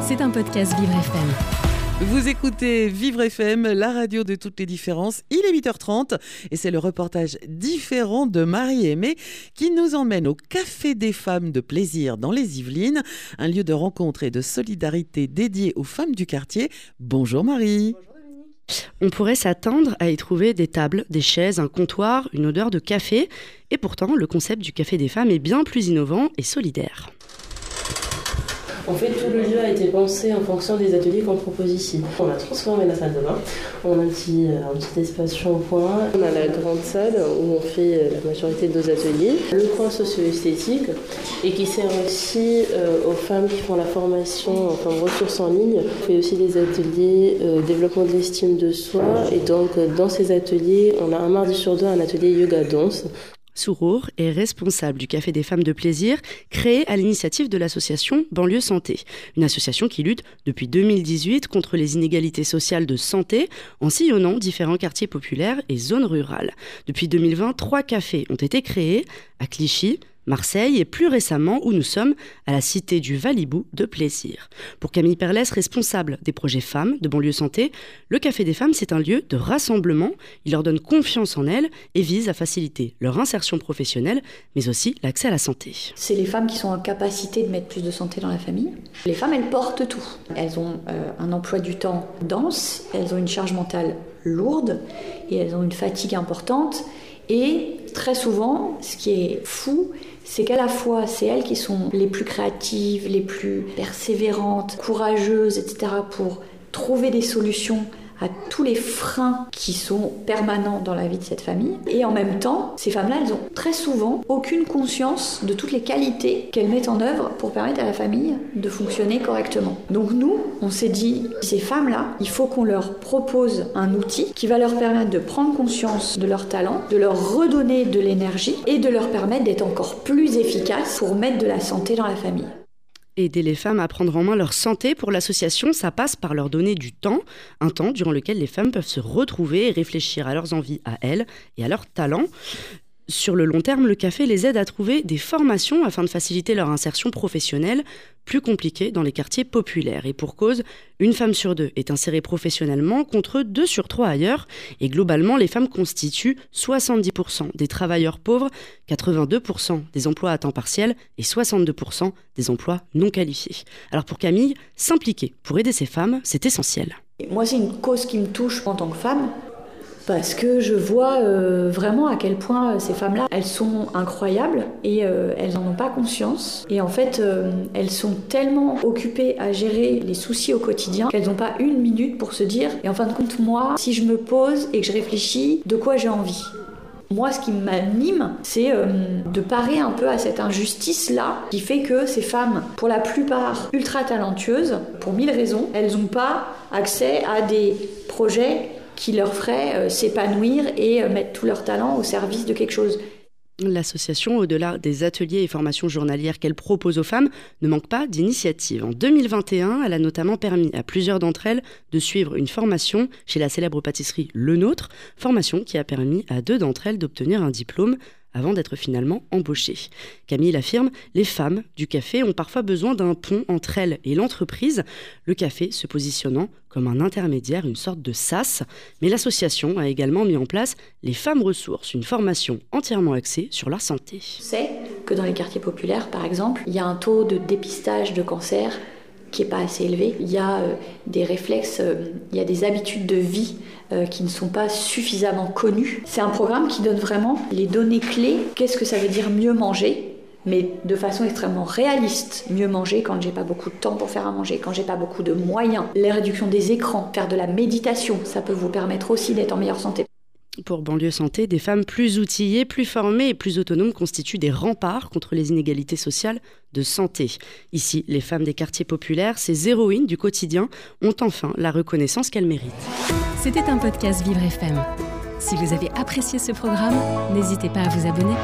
C'est un podcast Vivre FM. Vous écoutez Vivre FM, la radio de toutes les différences. Il est 8h30 et c'est le reportage différent de Marie-Aimée qui nous emmène au Café des femmes de plaisir dans les Yvelines, un lieu de rencontre et de solidarité dédié aux femmes du quartier. Bonjour Marie. On pourrait s'attendre à y trouver des tables, des chaises, un comptoir, une odeur de café. Et pourtant, le concept du Café des femmes est bien plus innovant et solidaire. En fait, tout le lieu a été pensé en fonction des ateliers qu'on propose ici. On a transformé la salle de bain. On a un petit, euh, un petit espace shampoing. On a la grande salle où on fait euh, la majorité de nos ateliers. Le coin socio-esthétique et qui sert aussi euh, aux femmes qui font la formation en ressources en ligne. On fait aussi des ateliers développement de l'estime de soi. Et donc, dans ces ateliers, on a un mardi sur deux un atelier yoga danse Sourour est responsable du Café des femmes de plaisir, créé à l'initiative de l'association Banlieue Santé, une association qui lutte depuis 2018 contre les inégalités sociales de santé en sillonnant différents quartiers populaires et zones rurales. Depuis 2020, trois cafés ont été créés à Clichy, Marseille et plus récemment où nous sommes à la cité du Valibou de Plaisir. Pour Camille Perlès, responsable des projets femmes de banlieue santé, le Café des femmes, c'est un lieu de rassemblement. Il leur donne confiance en elles et vise à faciliter leur insertion professionnelle, mais aussi l'accès à la santé. C'est les femmes qui sont en capacité de mettre plus de santé dans la famille. Les femmes, elles portent tout. Elles ont euh, un emploi du temps dense, elles ont une charge mentale lourde et elles ont une fatigue importante. Et très souvent, ce qui est fou, c'est qu'à la fois, c'est elles qui sont les plus créatives, les plus persévérantes, courageuses, etc., pour trouver des solutions à tous les freins qui sont permanents dans la vie de cette famille. Et en même temps, ces femmes-là, elles ont très souvent aucune conscience de toutes les qualités qu'elles mettent en œuvre pour permettre à la famille de fonctionner correctement. Donc nous, on s'est dit, ces femmes-là, il faut qu'on leur propose un outil qui va leur permettre de prendre conscience de leur talent, de leur redonner de l'énergie et de leur permettre d'être encore plus efficaces pour mettre de la santé dans la famille. Aider les femmes à prendre en main leur santé pour l'association, ça passe par leur donner du temps, un temps durant lequel les femmes peuvent se retrouver et réfléchir à leurs envies à elles et à leurs talents. Sur le long terme, le café les aide à trouver des formations afin de faciliter leur insertion professionnelle, plus compliquée dans les quartiers populaires. Et pour cause, une femme sur deux est insérée professionnellement contre deux sur trois ailleurs. Et globalement, les femmes constituent 70% des travailleurs pauvres, 82% des emplois à temps partiel et 62% des emplois non qualifiés. Alors pour Camille, s'impliquer pour aider ces femmes, c'est essentiel. Moi, c'est une cause qui me touche en tant que femme parce que je vois euh, vraiment à quel point euh, ces femmes-là, elles sont incroyables et euh, elles n'en ont pas conscience. Et en fait, elles sont tellement occupées à gérer les soucis au quotidien qu'elles n'ont pas une minute pour se dire, et en fin de compte, moi, si je me pose et que je réfléchis, de quoi j'ai envie? Moi, ce qui m'anime, c'est de parer un peu à cette injustice-là qui fait que ces femmes, pour la plupart ultra talentueuses, pour mille raisons, elles n'ont pas accès à des projets qui leur ferait euh, s'épanouir et euh, mettre tout leur talent au service de quelque chose. L'association, au-delà des ateliers et formations journalières qu'elle propose aux femmes, ne manque pas d'initiatives. En 2021, elle a notamment permis à plusieurs d'entre elles de suivre une formation chez la célèbre pâtisserie Le Nôtre, formation qui a permis à deux d'entre elles d'obtenir un diplôme avant d'être finalement embauchée. Camille affirme, les femmes du café ont parfois besoin d'un pont entre elles et l'entreprise, le café se positionnant comme un intermédiaire, une sorte de SAS. Mais l'association a également mis en place les femmes ressources, une formation entièrement axée sur leur santé. C'est que dans les quartiers populaires, par exemple, il y a un taux de dépistage de cancer qui n'est pas assez élevé. Il y a euh, des réflexes, euh, il y a des habitudes de vie euh, qui ne sont pas suffisamment connues. C'est un programme qui donne vraiment les données clés. Qu'est-ce que ça veut dire mieux manger? Mais de façon extrêmement réaliste. Mieux manger quand j'ai pas beaucoup de temps pour faire à manger, quand j'ai pas beaucoup de moyens. Les réductions des écrans, faire de la méditation, ça peut vous permettre aussi d'être en meilleure santé. Pour Banlieue Santé, des femmes plus outillées, plus formées et plus autonomes constituent des remparts contre les inégalités sociales de santé. Ici, les femmes des quartiers populaires, ces héroïnes du quotidien, ont enfin la reconnaissance qu'elles méritent. C'était un podcast Vivre FM. Si vous avez apprécié ce programme, n'hésitez pas à vous abonner.